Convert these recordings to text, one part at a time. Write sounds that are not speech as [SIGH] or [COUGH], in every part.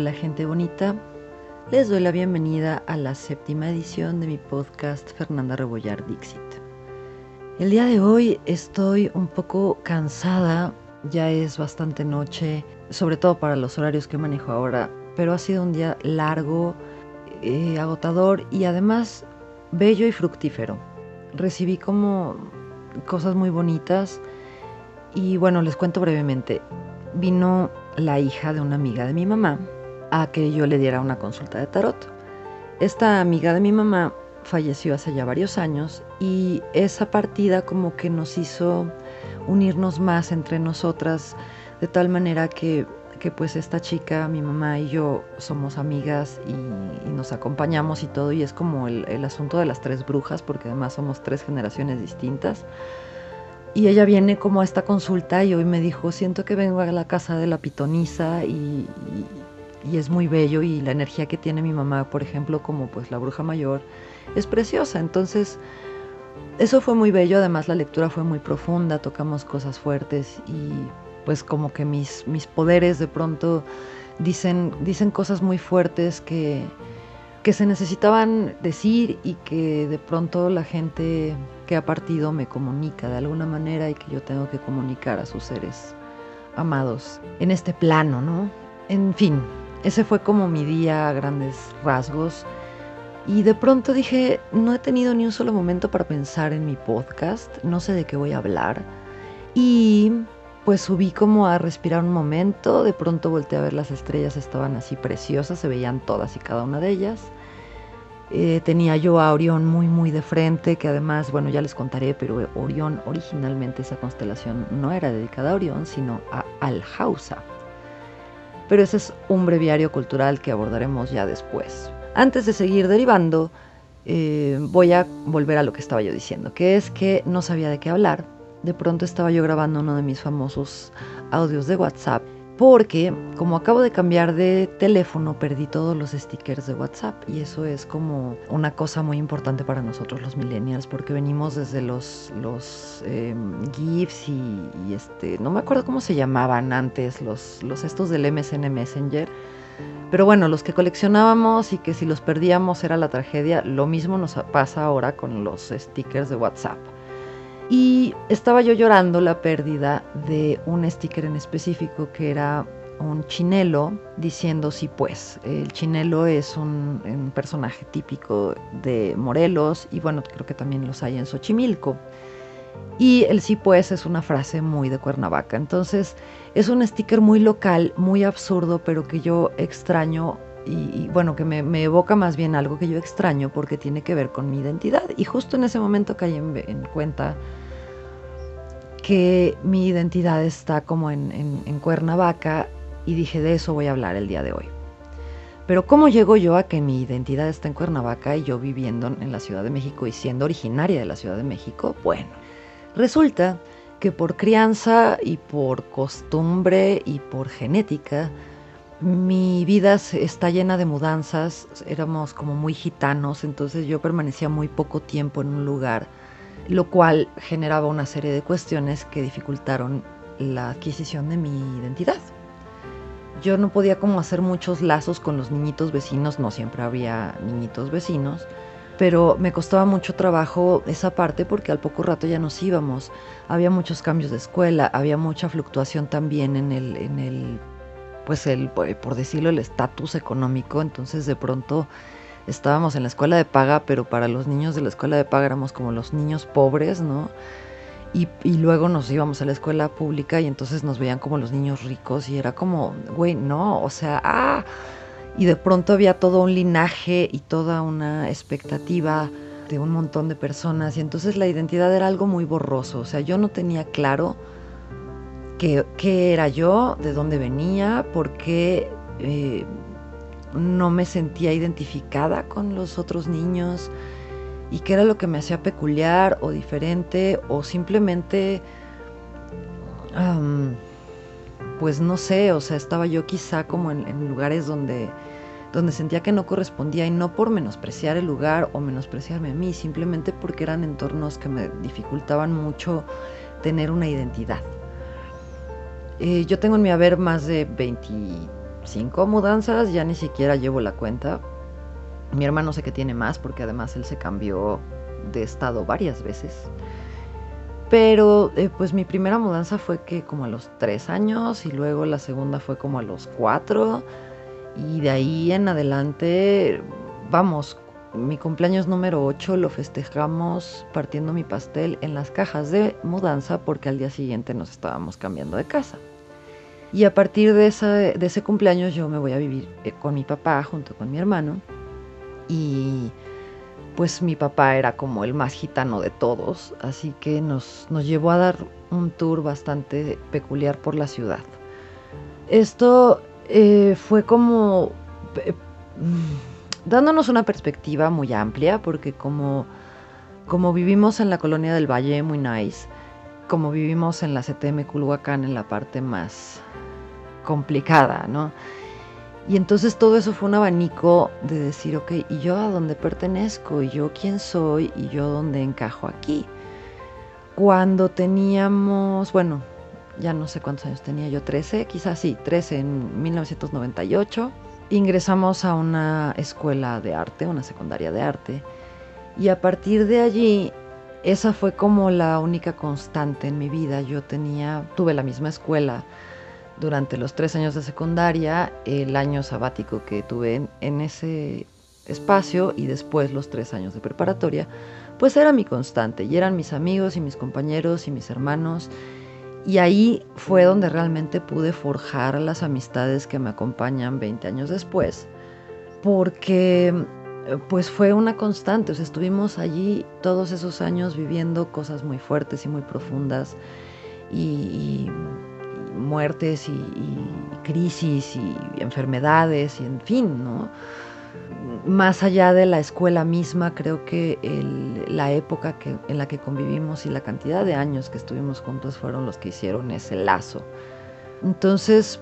Hola gente bonita, les doy la bienvenida a la séptima edición de mi podcast Fernanda Rebollar Dixit. El día de hoy estoy un poco cansada, ya es bastante noche, sobre todo para los horarios que manejo ahora, pero ha sido un día largo, eh, agotador y además bello y fructífero. Recibí como cosas muy bonitas y bueno, les cuento brevemente. Vino la hija de una amiga de mi mamá a que yo le diera una consulta de tarot. Esta amiga de mi mamá falleció hace ya varios años y esa partida como que nos hizo unirnos más entre nosotras de tal manera que, que pues esta chica, mi mamá y yo somos amigas y, nos acompañamos y todo y es como el, asunto de las tres brujas porque además somos tres generaciones distintas. Y ella viene como a esta consulta y hoy me dijo, siento que vengo a la casa de la pitonisa y, es muy bello y la energía que tiene mi mamá, por ejemplo, como pues la bruja mayor, es preciosa. Entonces, eso fue muy bello, además la lectura fue muy profunda, tocamos cosas fuertes y pues como que mis, mis poderes de pronto dicen, dicen cosas muy fuertes que, que se necesitaban decir y que de pronto la gente que ha partido me comunica de alguna manera y que yo tengo que comunicar a sus seres amados en este plano, ¿no? En fin, ese fue como mi día a grandes rasgos. Y de pronto dije, no he tenido ni un solo momento para pensar en mi podcast, no sé de qué voy a hablar. Y pues subí como a respirar un momento, de pronto volteé a ver las estrellas, estaban así preciosas, se veían todas y cada una de ellas. Eh, tenía yo a Orión muy muy de frente, que además, bueno, ya les contaré, pero Orión originalmente esa constelación no era dedicada a Orión, sino a Alhausa. Pero ese es un breviario cultural que abordaremos ya después. Antes de seguir derivando, eh, voy a volver a lo que estaba yo diciendo, que es que no sabía de qué hablar, de pronto estaba yo grabando uno de mis famosos audios de WhatsApp porque como acabo de cambiar de teléfono perdí todos los stickers de WhatsApp y eso es como una cosa muy importante para nosotros los millennials porque venimos desde los, em, GIFs y, este, no me acuerdo cómo se llamaban antes los estos del MSN Messenger. Pero bueno, los que coleccionábamos y que si los perdíamos era la tragedia, lo mismo nos pasa ahora con los stickers de WhatsApp. Y estaba yo llorando la pérdida de un sticker en específico que era un chinelo diciendo sí pues. El chinelo es un, personaje típico de Morelos y bueno, creo que también los hay en Xochimilco. Y el sí pues es una frase muy de Cuernavaca. Entonces es un sticker muy local, muy absurdo, pero que yo extraño y, bueno, que me, evoca más bien algo que yo extraño porque tiene que ver con mi identidad. Y justo en ese momento caí en cuenta que mi identidad está como en, Cuernavaca y dije de eso voy a hablar el día de hoy. Pero ¿cómo llego yo a que mi identidad está en Cuernavaca y yo viviendo en la Ciudad de México y siendo originaria de la Ciudad de México? Bueno, resulta que por crianza y por costumbre y por genética, mi vida está llena de mudanzas, éramos como muy gitanos, entonces yo permanecía muy poco tiempo en un lugar lo cual generaba una serie de cuestiones que dificultaron la adquisición de mi identidad. Yo no podía como hacer muchos lazos con los niñitos vecinos, no siempre había niñitos vecinos, pero me costaba mucho trabajo esa parte porque al poco rato ya nos íbamos. Había muchos cambios de escuela, había mucha fluctuación también en el, en el pues el, por decirlo, el estatus económico, entonces de pronto estábamos en la escuela de paga, pero para los niños de la escuela de paga éramos como los niños pobres, ¿no? Y, luego nos íbamos a la escuela pública y entonces nos veían como los niños ricos y era como, güey, no, o sea, ah, y de pronto había todo un linaje y toda una expectativa de un montón de personas y entonces la identidad era algo muy borroso, o sea, yo no tenía claro qué, era yo, de dónde venía, por qué eh, no me sentía identificada con los otros niños y qué era lo que me hacía peculiar o diferente o simplemente, pues no sé, o sea, estaba yo quizá como en, lugares donde, donde sentía que no correspondía y no por menospreciar el lugar o menospreciarme a mí, simplemente porque eran entornos que me dificultaban mucho tener una identidad. Eh, yo tengo en mi haber más de 20 cinco mudanzas, ya ni siquiera llevo la cuenta. Mi hermano sé que tiene más porque además él se cambió de estado varias veces. Pero eh, pues mi primera mudanza fue que como a los tres años y luego la segunda fue como a los cuatro y de ahí en adelante, vamos, mi cumpleaños número 8 lo festejamos partiendo mi pastel en las cajas de mudanza porque al día siguiente nos estábamos cambiando de casa. Y a partir de, de ese cumpleaños yo me voy a vivir eh, con mi papá junto con mi hermano. Y pues mi papá era como el más gitano de todos, así que nos, nos llevó a dar un tour bastante peculiar por la ciudad. Esto eh, fue como eh, dándonos una perspectiva muy amplia, porque como, como vivimos en la colonia del Valle, muy nice, como vivimos en la CTM Culhuacán, en la parte más complicada, ¿no? Y entonces todo eso fue un abanico de decir, ok, ¿y yo a dónde pertenezco? ¿Y yo quién soy? ¿Y yo dónde encajo aquí? Cuando teníamos, bueno, ya no sé cuántos años tenía yo, 13, quizás sí, 13 en 1998, ingresamos a una escuela de arte, una secundaria de arte, y a partir de allí, esa fue como la única constante en mi vida. Yo tenía, tuve la misma escuela durante los tres años de secundaria, el año sabático que tuve en, ese espacio y después los tres años de preparatoria, pues era mi constante y eran mis amigos y mis compañeros y mis hermanos. Y ahí fue donde realmente pude forjar las amistades que me acompañan 20 años después, porque pues fue una constante, o sea, estuvimos allí todos esos años viviendo cosas muy fuertes y muy profundas y muertes y, crisis y enfermedades y en fin, ¿no? Más allá de la escuela misma, creo que la época que, en la que convivimos y la cantidad de años que estuvimos juntos fueron los que hicieron ese lazo. Entonces,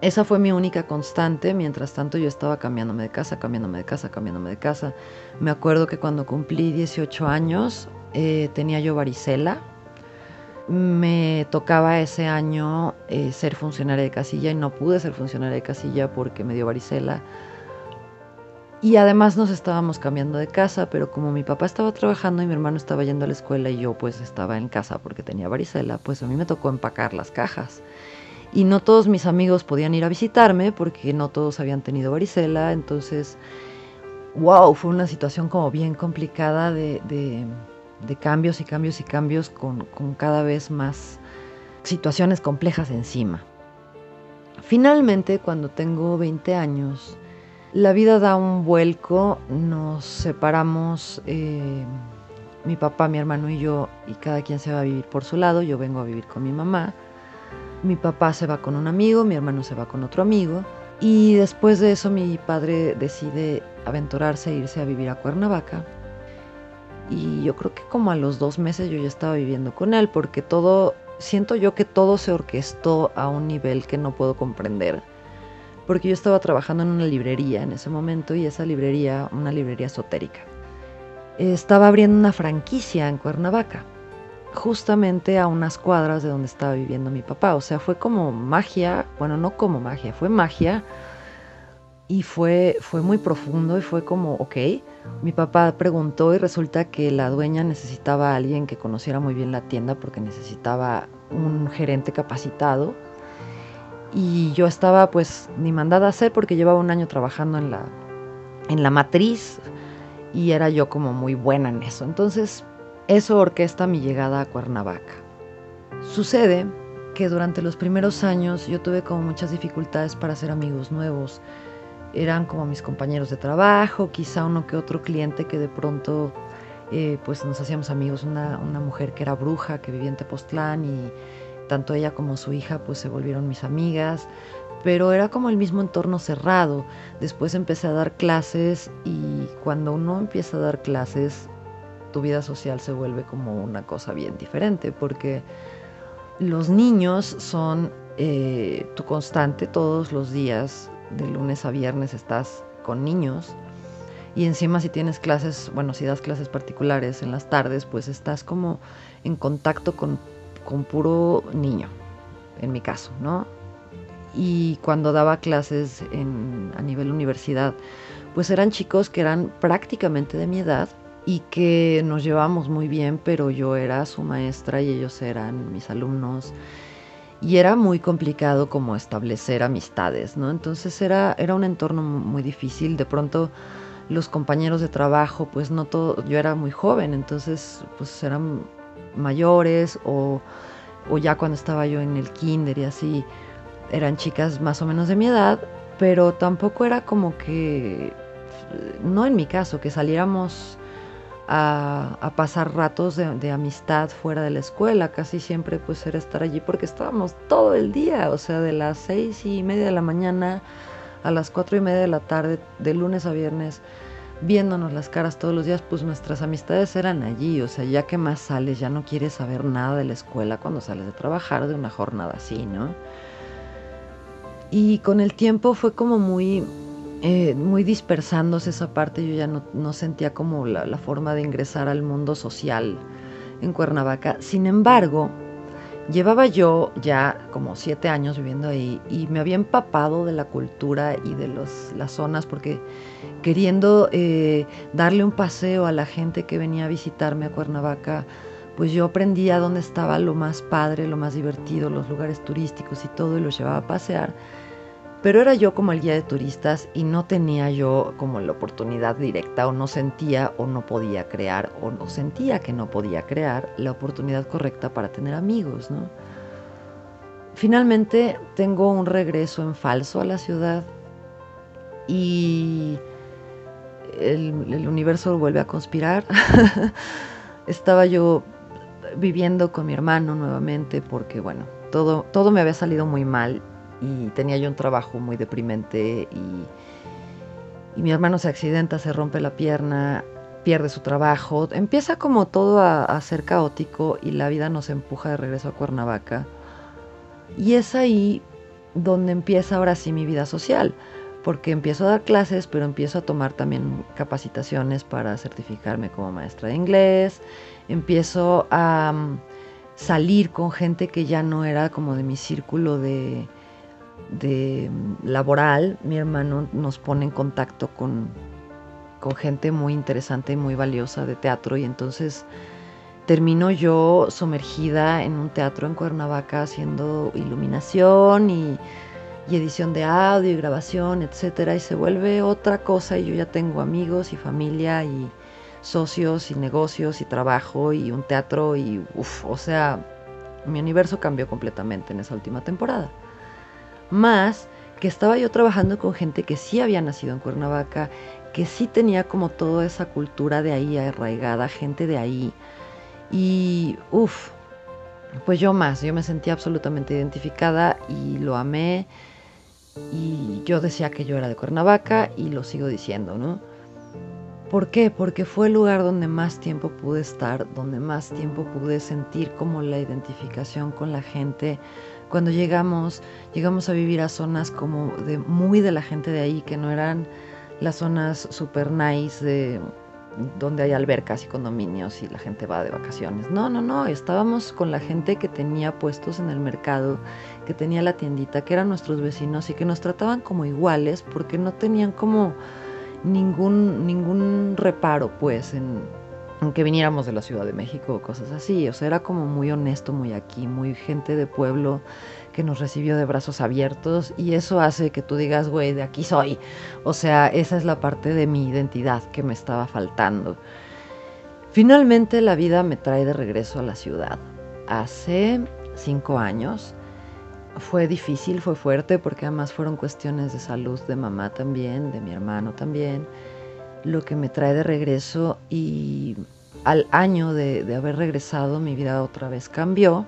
esa fue mi única constante. Mientras tanto, yo estaba cambiándome de casa, cambiándome de casa, cambiándome de casa. Me acuerdo que cuando cumplí 18 años, eh, tenía yo varicela me tocaba ese año eh, ser funcionaria de casilla y no pude ser funcionaria de casilla porque me dio varicela. Y además nos estábamos cambiando de casa, pero como mi papá estaba trabajando y mi hermano estaba yendo a la escuela y yo pues estaba en casa porque tenía varicela, pues a mí me tocó empacar las cajas. Y no todos mis amigos podían ir a visitarme porque no todos habían tenido varicela, entonces, wow, fue una situación como bien complicada de de cambios y cambios y cambios con, cada vez más situaciones complejas encima. Finalmente, cuando tengo 20 años, la vida da un vuelco, nos separamos, eh, mi papá, mi hermano y yo, y cada quien se va a vivir por su lado, yo vengo a vivir con mi mamá, mi papá se va con un amigo, mi hermano se va con otro amigo, y después de eso mi padre decide aventurarse e irse a vivir a Cuernavaca, y yo creo que como a los dos meses yo ya estaba viviendo con él porque todo, siento yo que todo se orquestó a un nivel que no puedo comprender. Porque yo estaba trabajando en una librería en ese momento y esa librería, una librería esotérica, estaba abriendo una franquicia en Cuernavaca, justamente a unas cuadras de donde estaba viviendo mi papá. O sea, fue como magia, bueno, no como magia, fue magia y fue, fue muy profundo y fue como, ok, mi papá preguntó y resulta que la dueña necesitaba a alguien que conociera muy bien la tienda porque necesitaba un gerente capacitado. Y yo estaba pues ni mandada a hacer porque llevaba un año trabajando en la, en la matriz y era yo como muy buena en eso. Entonces eso orquesta mi llegada a Cuernavaca. Sucede que durante los primeros años yo tuve como muchas dificultades para hacer amigos nuevos eran como mis compañeros de trabajo, quizá uno que otro cliente que de pronto eh, pues nos hacíamos amigos, una, mujer que era bruja, que vivía en Tepoztlán y tanto ella como su hija pues se volvieron mis amigas, pero era como el mismo entorno cerrado. Después empecé a dar clases y cuando uno empieza a dar clases, tu vida social se vuelve como una cosa bien diferente, porque los niños son eh, tu constante todos los días, de lunes a viernes estás con niños y encima si tienes clases, bueno, si das clases particulares en las tardes, pues estás como en contacto con, con puro niño, en mi caso, ¿no? y cuando daba clases a nivel universidad, pues eran chicos que eran prácticamente de mi edad y que nos llevamos muy bien, pero yo era su maestra y ellos eran mis alumnos. Y era muy complicado como establecer amistades, ¿no? Entonces era, era un entorno muy difícil. De pronto los compañeros de trabajo, pues no todo, yo era muy joven, entonces pues eran mayores o, o ya cuando estaba yo en el kinder y así, eran chicas más o menos de mi edad, pero tampoco era como que, no en mi caso, que saliéramos a, pasar ratos de, amistad fuera de la escuela. Casi siempre pues era estar allí porque estábamos todo el día, o sea, de las seis y media de la mañana a las cuatro y media de la tarde, de lunes a viernes, viéndonos las caras todos los días, pues nuestras amistades eran allí, o sea, ya que más sales, ya no quieres saber nada de la escuela cuando sales de trabajar de una jornada así, ¿no? Y con el tiempo fue como muy, eh, muy dispersándose esa parte, yo ya no, sentía como la, forma de ingresar al mundo social en Cuernavaca. Sin embargo, llevaba yo ya como siete años viviendo ahí y me había empapado de la cultura y de los, las zonas porque queriendo eh, darle un paseo a la gente que venía a visitarme a Cuernavaca, pues yo aprendía dónde estaba lo más padre, lo más divertido, los lugares turísticos y todo y los llevaba a pasear pero era yo como el guía de turistas y no tenía yo como la oportunidad directa o no sentía o no podía crear o no sentía que no podía crear la oportunidad correcta para tener amigos, ¿no? Finalmente tengo un regreso en falso a la ciudad y el, universo vuelve a conspirar. [LAUGHS] Estaba yo viviendo con mi hermano nuevamente porque, bueno, todo, todo me había salido muy mal y tenía yo un trabajo muy deprimente y, mi hermano se accidenta, se rompe la pierna, pierde su trabajo, empieza como todo a, a, ser caótico y la vida nos empuja de regreso a Cuernavaca. Y es ahí donde empieza ahora sí mi vida social, porque empiezo a dar clases, pero empiezo a tomar también capacitaciones para certificarme como maestra de inglés, empiezo a mm, salir con gente que ya no era como de mi círculo de, de laboral, mi hermano nos pone en contacto con, con gente muy interesante y muy valiosa de teatro y entonces termino yo sumergida en un teatro en Cuernavaca haciendo iluminación y, y, edición de audio y grabación, etcétera, y se vuelve otra cosa y yo ya tengo amigos y familia y socios y negocios y trabajo y un teatro y uff, o sea, mi universo cambió completamente en esa última temporada más que estaba yo trabajando con gente que sí había nacido en Cuernavaca, que sí tenía como toda esa cultura de ahí arraigada, gente de ahí. Y uff, pues yo más, yo me sentía absolutamente identificada y lo amé. Y yo decía que yo era de Cuernavaca y lo sigo diciendo, ¿no? ¿Por qué? Porque fue el lugar donde más tiempo pude estar, donde más tiempo pude sentir como la identificación con la gente, cuando llegamos, llegamos a vivir a zonas como de muy de la gente de ahí, que no eran las zonas super nice de donde hay albercas y condominios y la gente va de vacaciones. No, no, no, estábamos con la gente que tenía puestos en el mercado, que tenía la tiendita, que eran nuestros vecinos y que nos trataban como iguales porque no tenían como ningún, ningún reparo pues en, aunque viniéramos de la Ciudad de México o cosas así. O sea, era como muy honesto, muy aquí, muy gente de pueblo que nos recibió de brazos abiertos y eso hace que tú digas, güey, de aquí soy. O sea, esa es la parte de mi identidad que me estaba faltando. Finalmente la vida me trae de regreso a la ciudad. Hace cinco años fue difícil, fue fuerte porque además fueron cuestiones de salud de mamá también, de mi hermano también lo que me trae de regreso y al año de, haber regresado mi vida otra vez cambió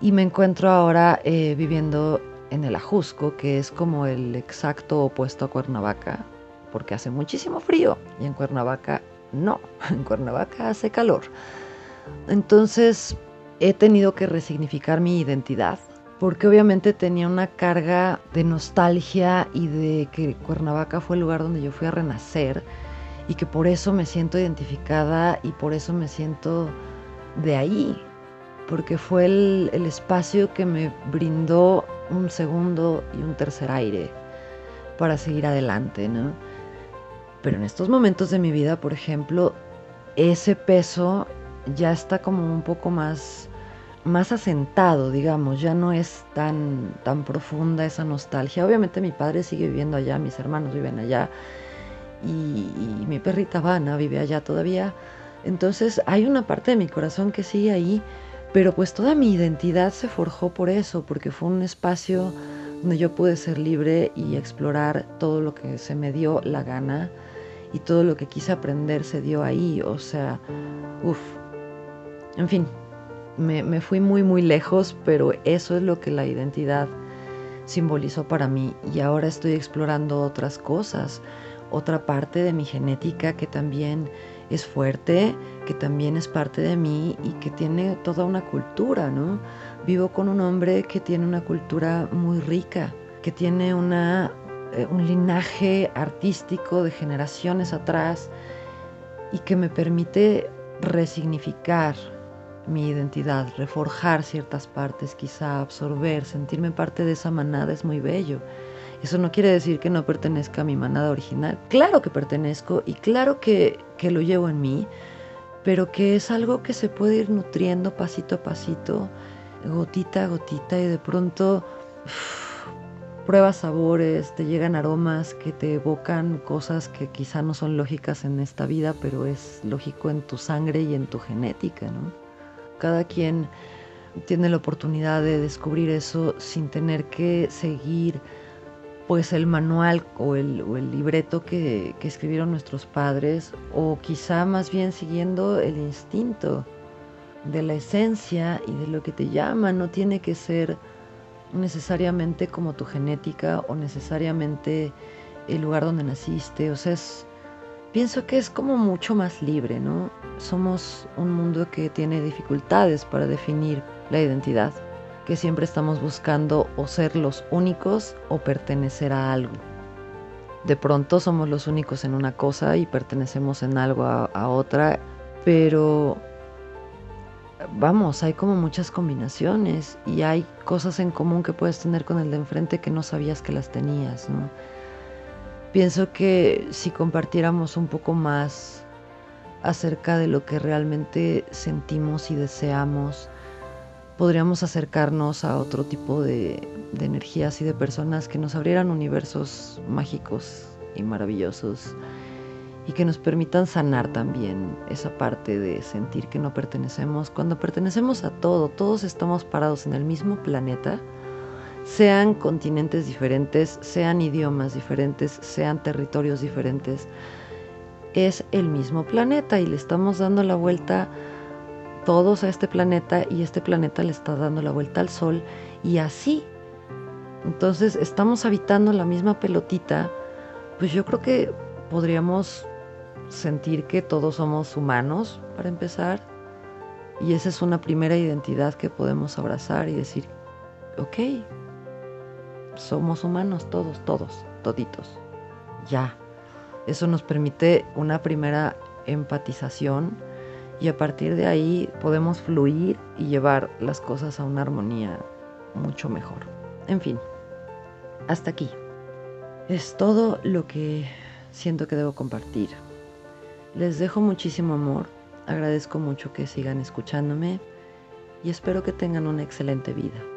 y me encuentro ahora eh, viviendo en el Ajusco, que es como el exacto opuesto a Cuernavaca, porque hace muchísimo frío y en Cuernavaca no, [LAUGHS] en Cuernavaca hace calor. Entonces he tenido que resignificar mi identidad porque obviamente tenía una carga de nostalgia y de que Cuernavaca fue el lugar donde yo fui a renacer y que por eso me siento identificada y por eso me siento de ahí, porque fue el, espacio que me brindó un segundo y un tercer aire para seguir adelante, ¿no? Pero en estos momentos de mi vida, por ejemplo, ese peso ya está como un poco más más asentado, digamos, ya no es tan tan profunda esa nostalgia. Obviamente mi padre sigue viviendo allá, mis hermanos viven allá y, mi perrita Vana vive allá todavía. Entonces hay una parte de mi corazón que sigue ahí, pero pues toda mi identidad se forjó por eso, porque fue un espacio donde yo pude ser libre y explorar todo lo que se me dio la gana y todo lo que quise aprender se dio ahí. O sea, uff, en fin, me, fui muy, muy lejos, pero eso es lo que la identidad simbolizó para mí. Y ahora estoy explorando otras cosas, otra parte de mi genética que también es fuerte, que también es parte de mí y que tiene toda una cultura, ¿no? Vivo con un hombre que tiene una cultura muy rica, que tiene una, eh, un linaje artístico de generaciones atrás y que me permite resignificar mi identidad, reforjar ciertas partes, quizá absorber, sentirme parte de esa manada es muy bello. Eso no quiere decir que no pertenezca a mi manada original. Claro que pertenezco y claro que, que lo llevo en mí, pero que es algo que se puede ir nutriendo pasito a pasito, gotita a gotita y de pronto pruebas sabores, te llegan aromas que te evocan cosas que quizá no son lógicas en esta vida, pero es lógico en tu sangre y en tu genética, ¿no? Cada quien tiene la oportunidad de descubrir eso sin tener que seguir pues el manual o el, o el libreto que, que, escribieron nuestros padres o quizá más bien siguiendo el instinto de la esencia y de lo que te llama, no tiene que ser necesariamente como tu genética o necesariamente el lugar donde naciste, o sea, es, pienso que es como mucho más libre, ¿no? Somos un mundo que tiene dificultades para definir la identidad, que siempre estamos buscando o ser los únicos o pertenecer a algo. De pronto somos los únicos en una cosa y pertenecemos en algo a, otra, pero vamos, hay como muchas combinaciones y hay cosas en común que puedes tener con el de enfrente que no sabías que las tenías, ¿no? Pienso que si compartiéramos un poco más acerca de lo que realmente sentimos y deseamos, podríamos acercarnos a otro tipo de, energías y de personas que nos abrieran universos mágicos y maravillosos y que nos permitan sanar también esa parte de sentir que no pertenecemos. Cuando pertenecemos a todo, todos estamos parados en el mismo planeta, sean continentes diferentes, sean idiomas diferentes, sean territorios diferentes, es el mismo planeta y le estamos dando la vuelta todos a este planeta y este planeta le está dando la vuelta al Sol y así. Entonces estamos habitando la misma pelotita, pues yo creo que podríamos sentir que todos somos humanos para empezar y esa es una primera identidad que podemos abrazar y decir, ok, somos humanos todos, todos, toditos. Ya. Eso nos permite una primera empatización y a partir de ahí podemos fluir y llevar las cosas a una armonía mucho mejor. En fin, hasta aquí. Es todo lo que siento que debo compartir. Les dejo muchísimo amor, agradezco mucho que sigan escuchándome y espero que tengan una excelente vida.